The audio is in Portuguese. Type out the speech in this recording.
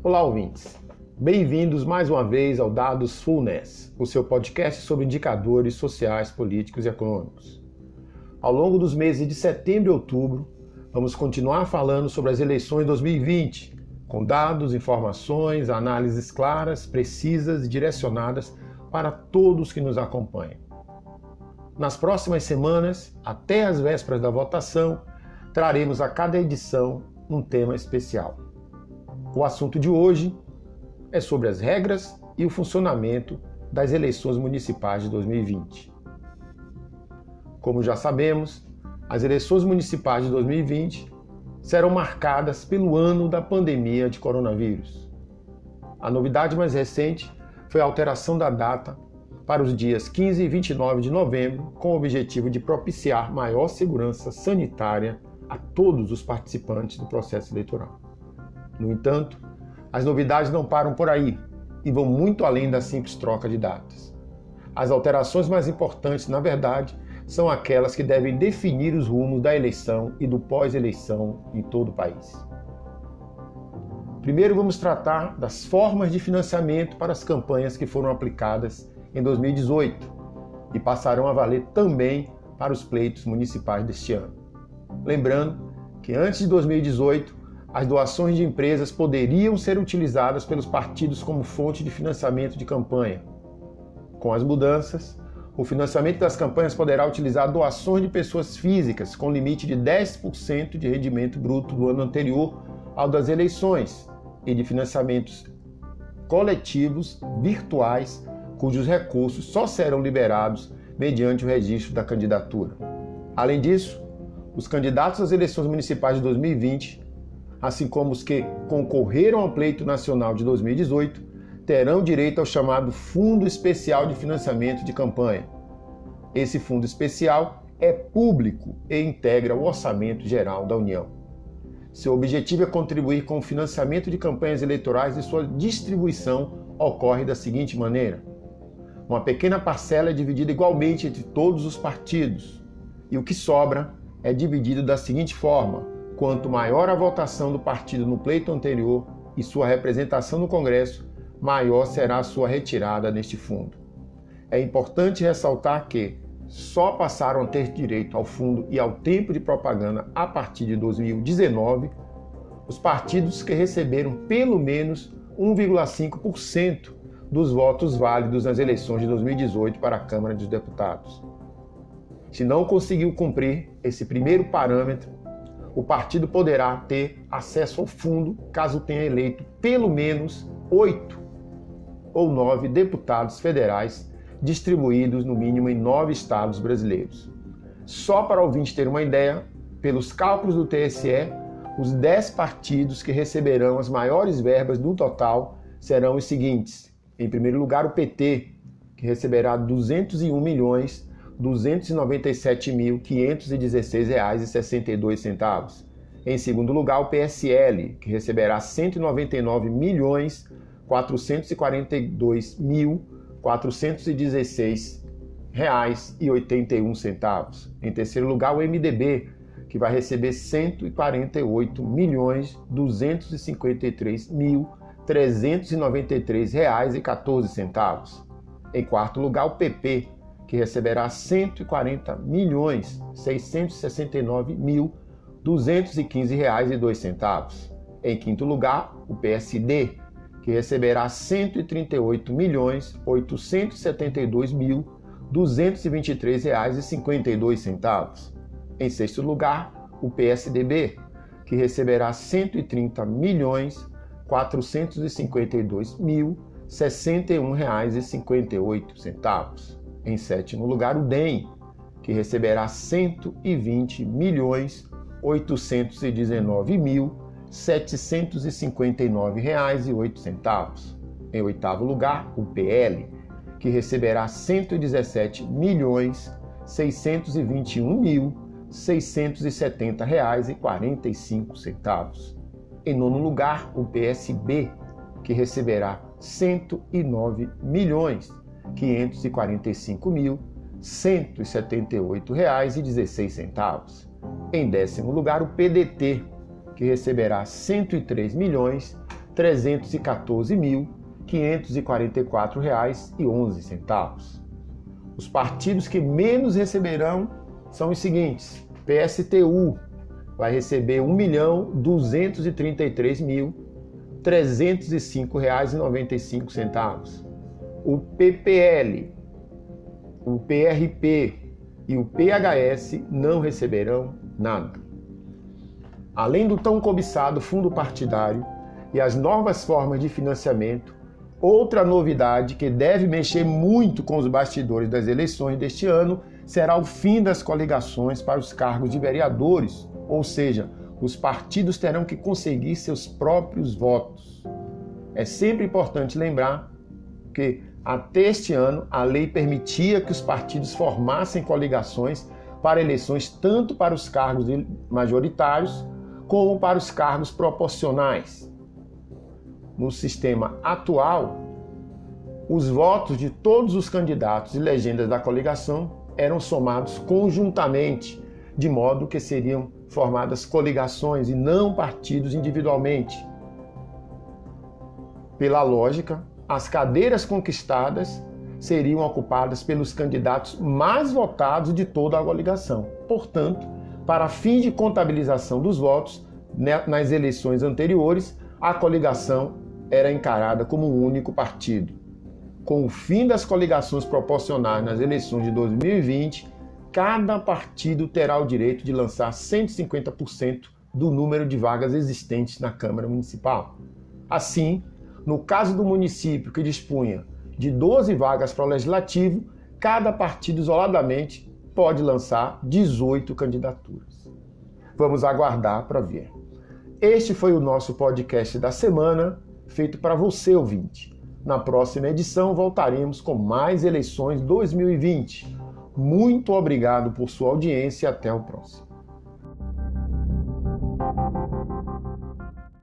Olá, ouvintes. Bem-vindos mais uma vez ao Dados Fullness, o seu podcast sobre indicadores sociais, políticos e econômicos. Ao longo dos meses de setembro e outubro, vamos continuar falando sobre as eleições de 2020, com dados, informações, análises claras, precisas e direcionadas para todos que nos acompanham. Nas próximas semanas, até as vésperas da votação, traremos a cada edição um tema especial. O assunto de hoje é sobre as regras e o funcionamento das eleições municipais de 2020. Como já sabemos, as eleições municipais de 2020 serão marcadas pelo ano da pandemia de coronavírus. A novidade mais recente foi a alteração da data para os dias 15 e 29 de novembro, com o objetivo de propiciar maior segurança sanitária a todos os participantes do processo eleitoral. No entanto, as novidades não param por aí e vão muito além da simples troca de datas. As alterações mais importantes, na verdade, são aquelas que devem definir os rumos da eleição e do pós-eleição em todo o país. Primeiro, vamos tratar das formas de financiamento para as campanhas que foram aplicadas em 2018 e passarão a valer também para os pleitos municipais deste ano. Lembrando que antes de 2018, as doações de empresas poderiam ser utilizadas pelos partidos como fonte de financiamento de campanha. Com as mudanças, o financiamento das campanhas poderá utilizar doações de pessoas físicas com limite de 10% de rendimento bruto do ano anterior ao das eleições e de financiamentos coletivos virtuais cujos recursos só serão liberados mediante o registro da candidatura. Além disso, os candidatos às eleições municipais de 2020, assim como os que concorreram ao pleito nacional de 2018, terão direito ao chamado Fundo Especial de Financiamento de Campanha. Esse fundo especial é público e integra o orçamento geral da União. Seu objetivo é contribuir com o financiamento de campanhas eleitorais e sua distribuição ocorre da seguinte maneira: uma pequena parcela é dividida igualmente entre todos os partidos, e o que sobra é dividido da seguinte forma: quanto maior a votação do partido no pleito anterior e sua representação no Congresso, maior será a sua retirada neste fundo. É importante ressaltar que só passaram a ter direito ao fundo e ao tempo de propaganda a partir de 2019 os partidos que receberam pelo menos 1,5% dos votos válidos nas eleições de 2018 para a Câmara dos Deputados. Se não conseguiu cumprir esse primeiro parâmetro, o partido poderá ter acesso ao fundo caso tenha eleito pelo menos oito ou nove deputados federais distribuídos no mínimo em nove estados brasileiros. Só para o ouvinte ter uma ideia, pelos cálculos do TSE, os dez partidos que receberão as maiores verbas do total serão os seguintes: em primeiro lugar, o PT, que receberá 201 milhões 297.516 reais e 62 centavos. Em segundo lugar, o PSL, que receberá 199 milhões 442 mil 416 reais e 81 centavos. Em terceiro lugar, o MDB, que vai receber 148 milhões 253 mil 393 reais e 14 centavos. Em quarto lugar, o PP, que receberá 140 milhões 669 mil 215 reais e 2 centavos. Em quinto lugar, o PSD, que receberá 138 milhões 872 mil 223 reais e 52 centavos. Em sexto lugar, o PSDB, que receberá 130 milhões 452 mil 61 reais e 58 centavos. Em sétimo lugar, o DEM, que receberá 120 milhões 819 mil 759 reais e 8 centavos. Em oitavo lugar, o PL, que receberá 117 milhões 621 mil 670 reais e 45 centavos. Em nono lugar, o PSB, que receberá 109 milhões 545 mil 178 reais 16 centavos. Em décimo lugar, o PDT, que receberá 103 milhões 314.544,11. Os partidos que menos receberão são os seguintes: PSTU vai receber R$ 1.233.305,95. O PPL, o PRP e o PHS não receberão nada. Além do tão cobiçado fundo partidário e as novas formas de financiamento, outra novidade que deve mexer muito com os bastidores das eleições deste ano será o fim das coligações para os cargos de vereadores, ou seja, os partidos terão que conseguir seus próprios votos. É sempre importante lembrar que, até este ano, a lei permitia que os partidos formassem coligações para eleições tanto para os cargos majoritários como para os cargos proporcionais. No sistema atual, os votos de todos os candidatos e legendas da coligação eram somados conjuntamente, de modo que seriam formadas coligações e não partidos individualmente. Pela lógica, as cadeiras conquistadas seriam ocupadas pelos candidatos mais votados de toda a coligação. Portanto, para fins de contabilização dos votos né, nas eleições anteriores, a coligação era encarada como um único partido. Com o fim das coligações proporcionais nas eleições de 2020, cada partido terá o direito de lançar 150% do número de vagas existentes na Câmara Municipal. Assim, no caso do município que dispunha de 12 vagas para o legislativo, cada partido isoladamente pode lançar 18 candidaturas. Vamos aguardar para ver. Este foi o nosso podcast da semana, feito para você, ouvinte. Na próxima edição voltaremos com mais eleições 2020. Muito obrigado por sua audiência e até o próximo.